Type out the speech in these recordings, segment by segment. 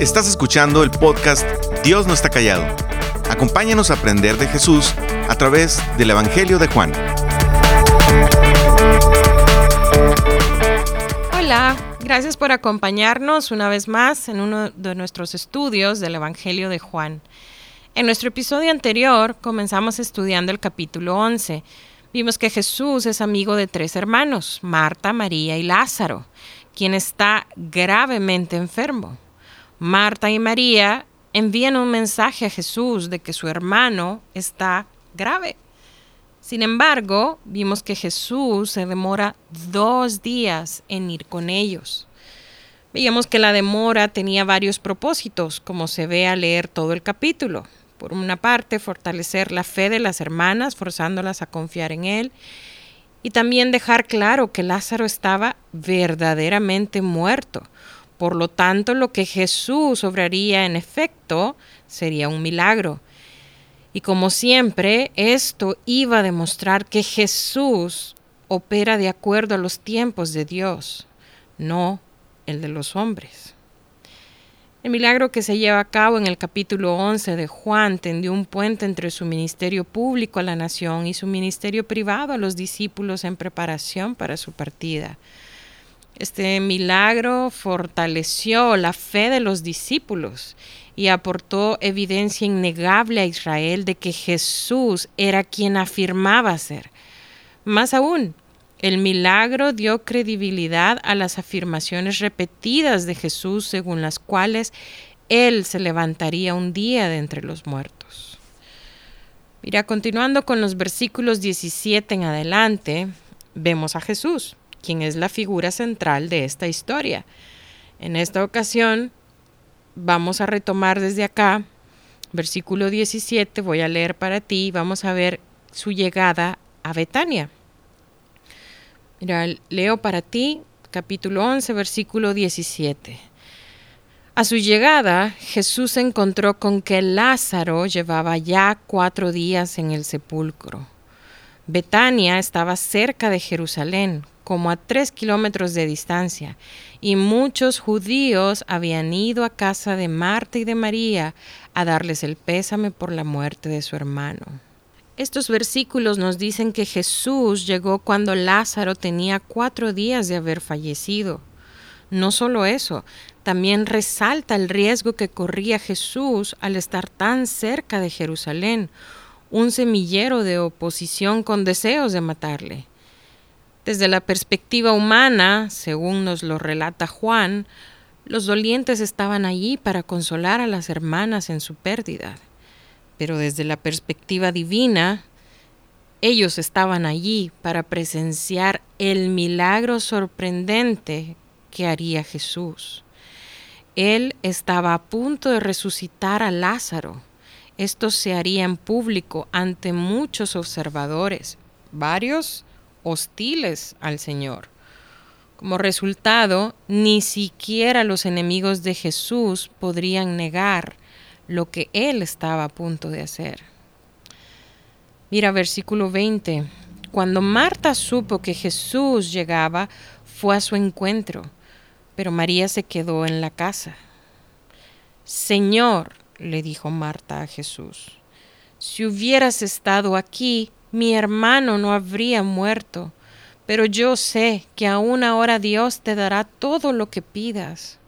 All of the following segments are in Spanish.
Estás escuchando el podcast Dios no está callado. Acompáñanos a aprender de Jesús a través del Evangelio de Juan. Hola, gracias por acompañarnos una vez más en uno de nuestros estudios del Evangelio de Juan. En nuestro episodio anterior comenzamos estudiando el capítulo 11. Vimos que Jesús es amigo de tres hermanos, Marta, María y Lázaro, quien está gravemente enfermo. Marta y María envían un mensaje a Jesús de que su hermano está grave. Sin embargo, vimos que Jesús se demora dos días en ir con ellos. Veíamos que la demora tenía varios propósitos, como se ve al leer todo el capítulo. Por una parte, fortalecer la fe de las hermanas, forzándolas a confiar en Él, y también dejar claro que Lázaro estaba verdaderamente muerto. Por lo tanto, lo que Jesús obraría en efecto sería un milagro. Y como siempre, esto iba a demostrar que Jesús opera de acuerdo a los tiempos de Dios, no el de los hombres. El milagro que se lleva a cabo en el capítulo 11 de Juan tendió un puente entre su ministerio público a la nación y su ministerio privado a los discípulos en preparación para su partida. Este milagro fortaleció la fe de los discípulos y aportó evidencia innegable a Israel de que Jesús era quien afirmaba ser. Más aún, el milagro dio credibilidad a las afirmaciones repetidas de Jesús según las cuales Él se levantaría un día de entre los muertos. Mira, continuando con los versículos 17 en adelante, vemos a Jesús, quien es la figura central de esta historia. En esta ocasión, vamos a retomar desde acá, versículo 17, voy a leer para ti, vamos a ver su llegada a Betania. Mira, leo para ti capítulo 11, versículo 17. A su llegada, Jesús se encontró con que Lázaro llevaba ya cuatro días en el sepulcro. Betania estaba cerca de Jerusalén, como a tres kilómetros de distancia, y muchos judíos habían ido a casa de Marta y de María a darles el pésame por la muerte de su hermano. Estos versículos nos dicen que Jesús llegó cuando Lázaro tenía cuatro días de haber fallecido. No solo eso, también resalta el riesgo que corría Jesús al estar tan cerca de Jerusalén, un semillero de oposición con deseos de matarle. Desde la perspectiva humana, según nos lo relata Juan, los dolientes estaban allí para consolar a las hermanas en su pérdida pero desde la perspectiva divina, ellos estaban allí para presenciar el milagro sorprendente que haría Jesús. Él estaba a punto de resucitar a Lázaro. Esto se haría en público ante muchos observadores, varios hostiles al Señor. Como resultado, ni siquiera los enemigos de Jesús podrían negar lo que él estaba a punto de hacer. Mira versículo 20. Cuando Marta supo que Jesús llegaba, fue a su encuentro, pero María se quedó en la casa. Señor, le dijo Marta a Jesús, si hubieras estado aquí, mi hermano no habría muerto, pero yo sé que aún ahora Dios te dará todo lo que pidas.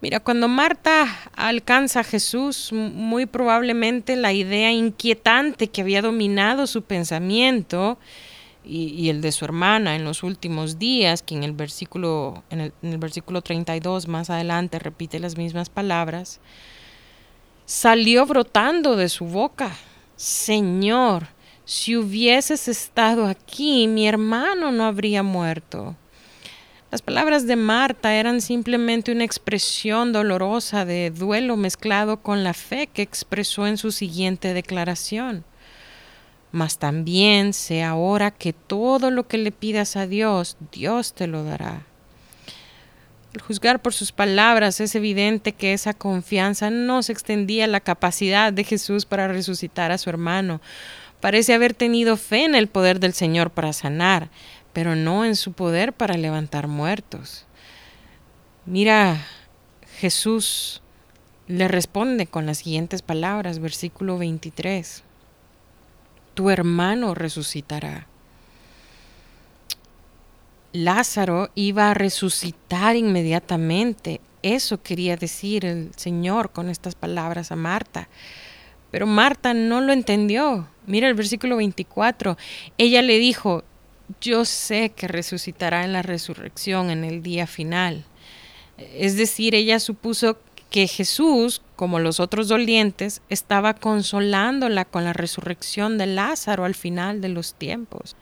Mira, cuando Marta alcanza a Jesús, muy probablemente la idea inquietante que había dominado su pensamiento y, el de su hermana en los últimos días, que en el versículo, en el, en el versículo 32 más adelante repite las mismas palabras, salió brotando de su boca. Señor, si hubieses estado aquí, mi hermano no habría muerto. Las palabras de Marta eran simplemente una expresión dolorosa de duelo mezclado con la fe que expresó en su siguiente declaración. Mas también sé ahora que todo lo que le pidas a Dios, Dios te lo dará. Al juzgar por sus palabras es evidente que esa confianza no se extendía a la capacidad de Jesús para resucitar a su hermano. Parece haber tenido fe en el poder del Señor para sanar, pero no en su poder para levantar muertos. Mira, Jesús le responde con las siguientes palabras, versículo 23. Tu hermano resucitará. Lázaro iba a resucitar inmediatamente. Eso quería decir el Señor con estas palabras a Marta. Pero Marta no lo entendió. Mira el versículo 24. Ella le dijo, yo sé que resucitará en la resurrección en el día final. Es decir, ella supuso que Jesús, como los otros dolientes, estaba consolándola con la resurrección de Lázaro al final de los tiempos.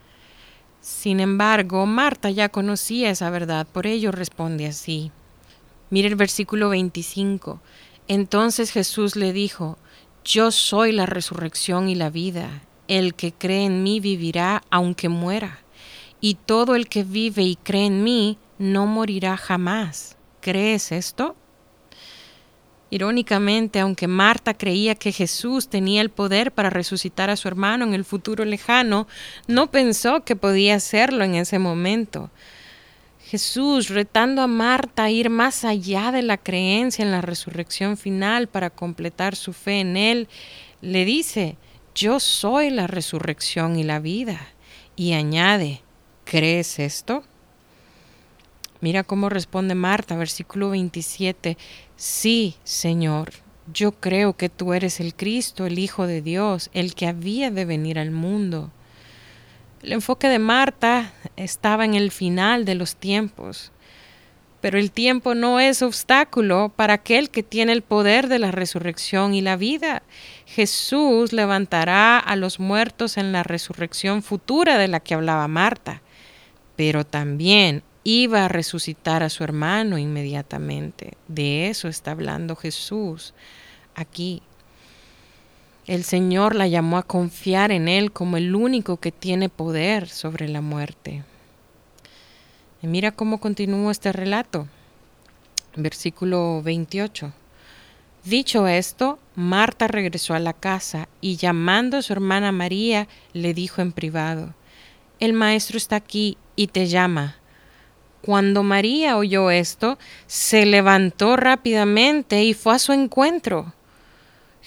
Sin embargo, Marta ya conocía esa verdad, por ello responde así. Mire el versículo 25. Entonces Jesús le dijo, Yo soy la resurrección y la vida. El que cree en mí vivirá aunque muera. Y todo el que vive y cree en mí no morirá jamás. ¿Crees esto? Irónicamente, aunque Marta creía que Jesús tenía el poder para resucitar a su hermano en el futuro lejano, no pensó que podía hacerlo en ese momento. Jesús, retando a Marta a ir más allá de la creencia en la resurrección final para completar su fe en Él, le dice, yo soy la resurrección y la vida. Y añade, ¿crees esto? Mira cómo responde Marta, versículo 27. Sí, Señor, yo creo que tú eres el Cristo, el Hijo de Dios, el que había de venir al mundo. El enfoque de Marta estaba en el final de los tiempos. Pero el tiempo no es obstáculo para aquel que tiene el poder de la resurrección y la vida. Jesús levantará a los muertos en la resurrección futura de la que hablaba Marta. Pero también iba a resucitar a su hermano inmediatamente. De eso está hablando Jesús aquí. El Señor la llamó a confiar en Él como el único que tiene poder sobre la muerte. Y mira cómo continúa este relato. Versículo 28. Dicho esto, Marta regresó a la casa y llamando a su hermana María, le dijo en privado, El maestro está aquí y te llama. Cuando María oyó esto, se levantó rápidamente y fue a su encuentro.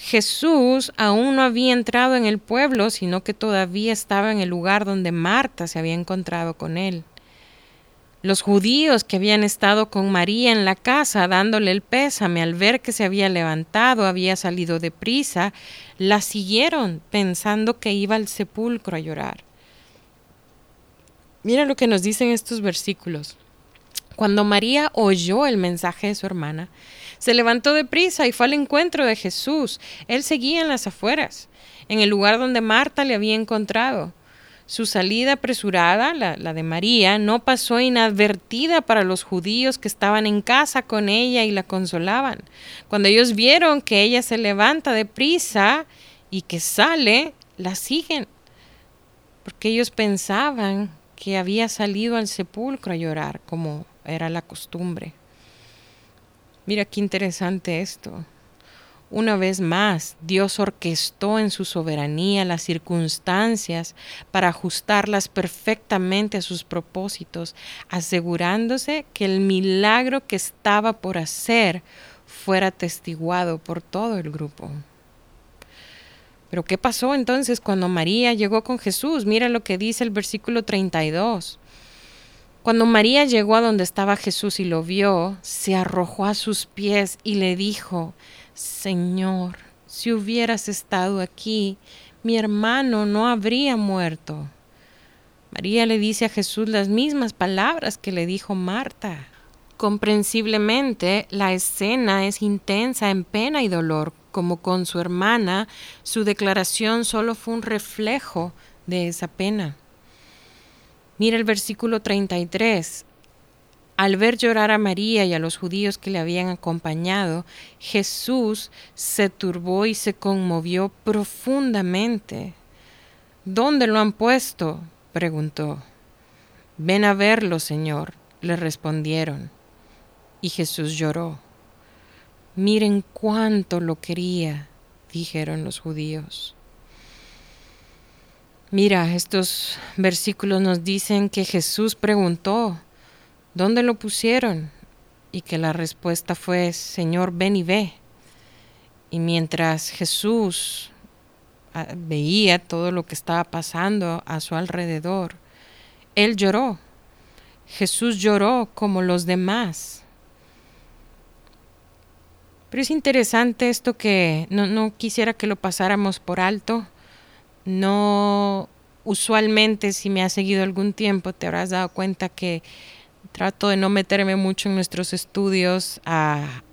Jesús aún no había entrado en el pueblo, sino que todavía estaba en el lugar donde Marta se había encontrado con él. Los judíos que habían estado con María en la casa dándole el pésame al ver que se había levantado, había salido de prisa, la siguieron pensando que iba al sepulcro a llorar. Mira lo que nos dicen estos versículos. Cuando María oyó el mensaje de su hermana, se levantó de prisa y fue al encuentro de Jesús. Él seguía en las afueras, en el lugar donde Marta le había encontrado. Su salida apresurada, la, de María, no pasó inadvertida para los judíos que estaban en casa con ella y la consolaban. Cuando ellos vieron que ella se levanta de prisa y que sale, la siguen, porque ellos pensaban que había salido al sepulcro a llorar, como era la costumbre. Mira qué interesante esto. Una vez más, Dios orquestó en su soberanía las circunstancias para ajustarlas perfectamente a sus propósitos, asegurándose que el milagro que estaba por hacer fuera testiguado por todo el grupo. Pero ¿qué pasó entonces cuando María llegó con Jesús? Mira lo que dice el versículo 32. Cuando María llegó a donde estaba Jesús y lo vio, se arrojó a sus pies y le dijo, Señor, si hubieras estado aquí, mi hermano no habría muerto. María le dice a Jesús las mismas palabras que le dijo Marta. Comprensiblemente, la escena es intensa en pena y dolor, como con su hermana, su declaración solo fue un reflejo de esa pena. Mira el versículo 33. Al ver llorar a María y a los judíos que le habían acompañado, Jesús se turbó y se conmovió profundamente. ¿Dónde lo han puesto? preguntó. Ven a verlo, Señor, le respondieron. Y Jesús lloró. Miren cuánto lo quería, dijeron los judíos. Mira, estos versículos nos dicen que Jesús preguntó, ¿dónde lo pusieron? y que la respuesta fue, Señor, ven y ve. Y mientras Jesús ah, veía todo lo que estaba pasando a su alrededor, él lloró. Jesús lloró como los demás. Pero es interesante esto que no, no quisiera que lo pasáramos por alto. No, usualmente si me has seguido algún tiempo te habrás dado cuenta que trato de no meterme mucho en nuestros estudios a,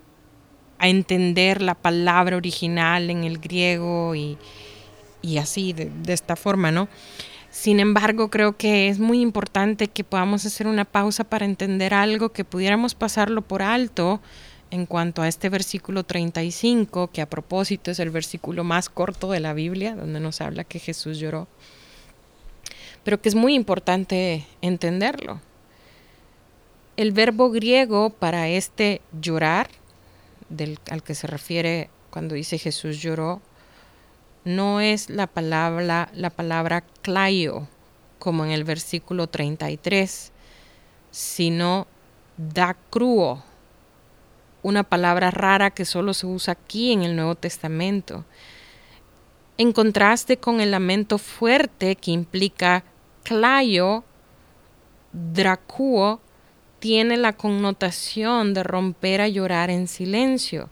a entender la palabra original en el griego y, y así, de, de, esta forma, ¿no? Sin embargo, creo que es muy importante que podamos hacer una pausa para entender algo que pudiéramos pasarlo por alto en cuanto a este versículo 35, que a propósito es el versículo más corto de la Biblia, donde nos habla que Jesús lloró, pero que es muy importante entenderlo. El verbo griego para este llorar, del, al que se refiere cuando dice Jesús lloró, no es la palabra, la palabra claio, como en el versículo 33, sino dacruo, una palabra rara que solo se usa aquí en el Nuevo Testamento, en contraste con el lamento fuerte que implica clayo, dracuo, tiene la connotación de romper a llorar en silencio,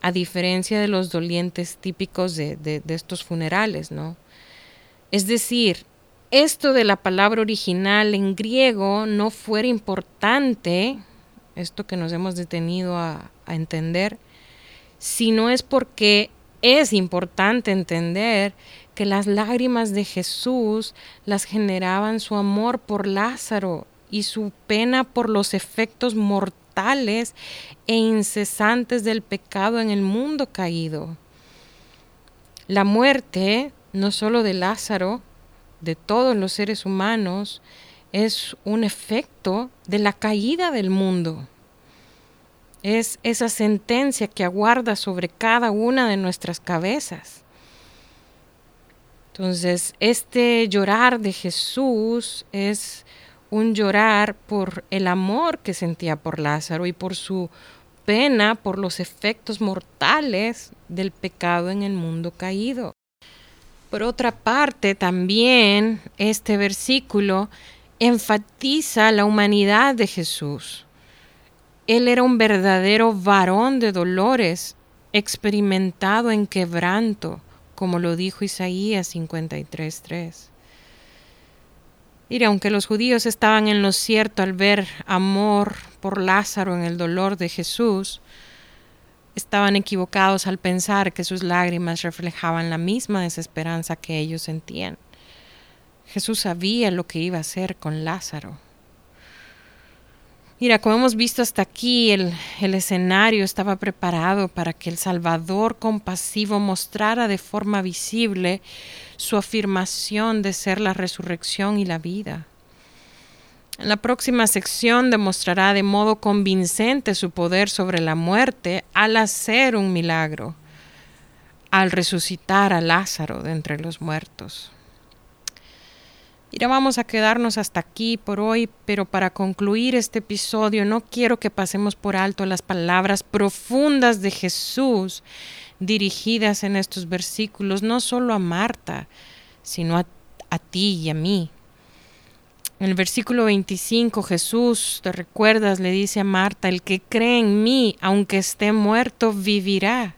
a diferencia de los dolientes típicos de, de, estos funerales, ¿no? Es decir, esto de la palabra original en griego no fuera importante esto que nos hemos detenido a, a entender, sino es porque es importante entender que las lágrimas de Jesús las generaban su amor por Lázaro y su pena por los efectos mortales e incesantes del pecado en el mundo caído. La muerte, no solo de Lázaro, de todos los seres humanos, es un efecto de la caída del mundo. Es esa sentencia que aguarda sobre cada una de nuestras cabezas. Entonces, este llorar de Jesús es un llorar por el amor que sentía por Lázaro y por su pena por los efectos mortales del pecado en el mundo caído. Por otra parte, también este versículo enfatiza la humanidad de Jesús. Él era un verdadero varón de dolores, experimentado en quebranto, como lo dijo Isaías 53.3. Y aunque los judíos estaban en lo cierto al ver amor por Lázaro en el dolor de Jesús, estaban equivocados al pensar que sus lágrimas reflejaban la misma desesperanza que ellos sentían. Jesús sabía lo que iba a hacer con Lázaro. Mira, como hemos visto hasta aquí, el, el, escenario estaba preparado para que el Salvador compasivo mostrara de forma visible su afirmación de ser la resurrección y la vida. En la próxima sección demostrará de modo convincente su poder sobre la muerte al hacer un milagro, al resucitar a Lázaro de entre los muertos. Mira, vamos a quedarnos hasta aquí por hoy, pero para concluir este episodio no quiero que pasemos por alto las palabras profundas de Jesús dirigidas en estos versículos, no solo a Marta, sino a, a ti y a mí. En el versículo 25 Jesús, te recuerdas, le dice a Marta, el que cree en mí, aunque esté muerto, vivirá.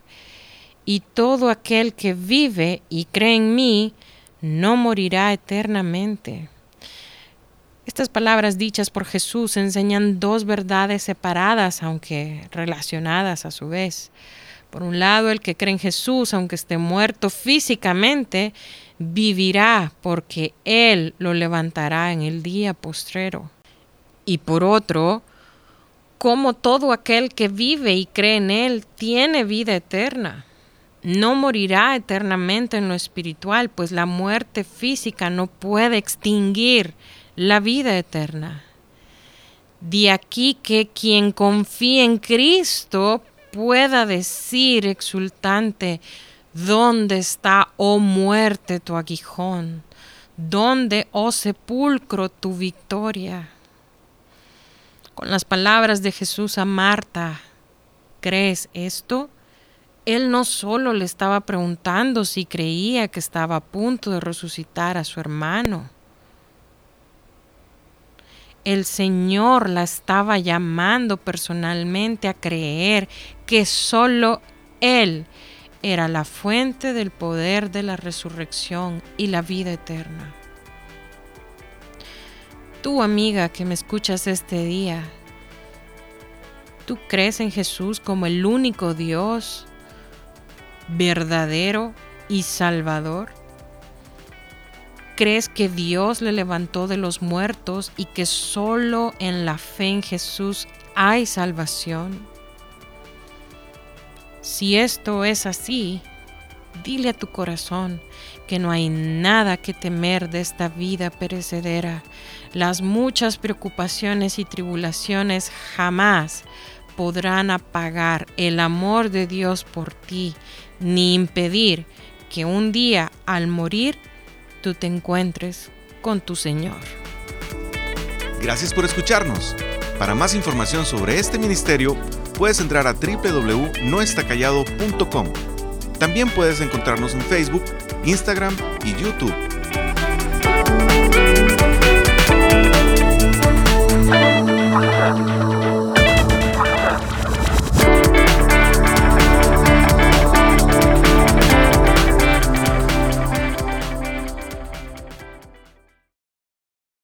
Y todo aquel que vive y cree en mí, no morirá eternamente. Estas palabras dichas por Jesús enseñan dos verdades separadas, aunque relacionadas a su vez. Por un lado, el que cree en Jesús, aunque esté muerto físicamente, vivirá porque Él lo levantará en el día postrero. Y por otro, como todo aquel que vive y cree en Él tiene vida eterna no morirá eternamente en lo espiritual, pues la muerte física no puede extinguir la vida eterna. De aquí que quien confía en Cristo pueda decir exultante, ¿dónde está, oh muerte, tu aguijón? ¿Dónde, oh sepulcro, tu victoria? Con las palabras de Jesús a Marta, ¿crees esto? Él no solo le estaba preguntando si creía que estaba a punto de resucitar a su hermano. El Señor la estaba llamando personalmente a creer que solo Él era la fuente del poder de la resurrección y la vida eterna. Tú, amiga que me escuchas este día, ¿tú crees en Jesús como el único Dios verdadero y salvador? ¿Crees que Dios le levantó de los muertos y que solo en la fe en Jesús hay salvación? Si esto es así, dile a tu corazón que no hay nada que temer de esta vida perecedera. Las muchas preocupaciones y tribulaciones jamás podrán apagar el amor de Dios por ti, ni impedir que un día al morir tú te encuentres con tu Señor. Gracias por escucharnos. Para más información sobre este ministerio, puedes entrar a www.noestacallado.com. También puedes encontrarnos en Facebook, Instagram y YouTube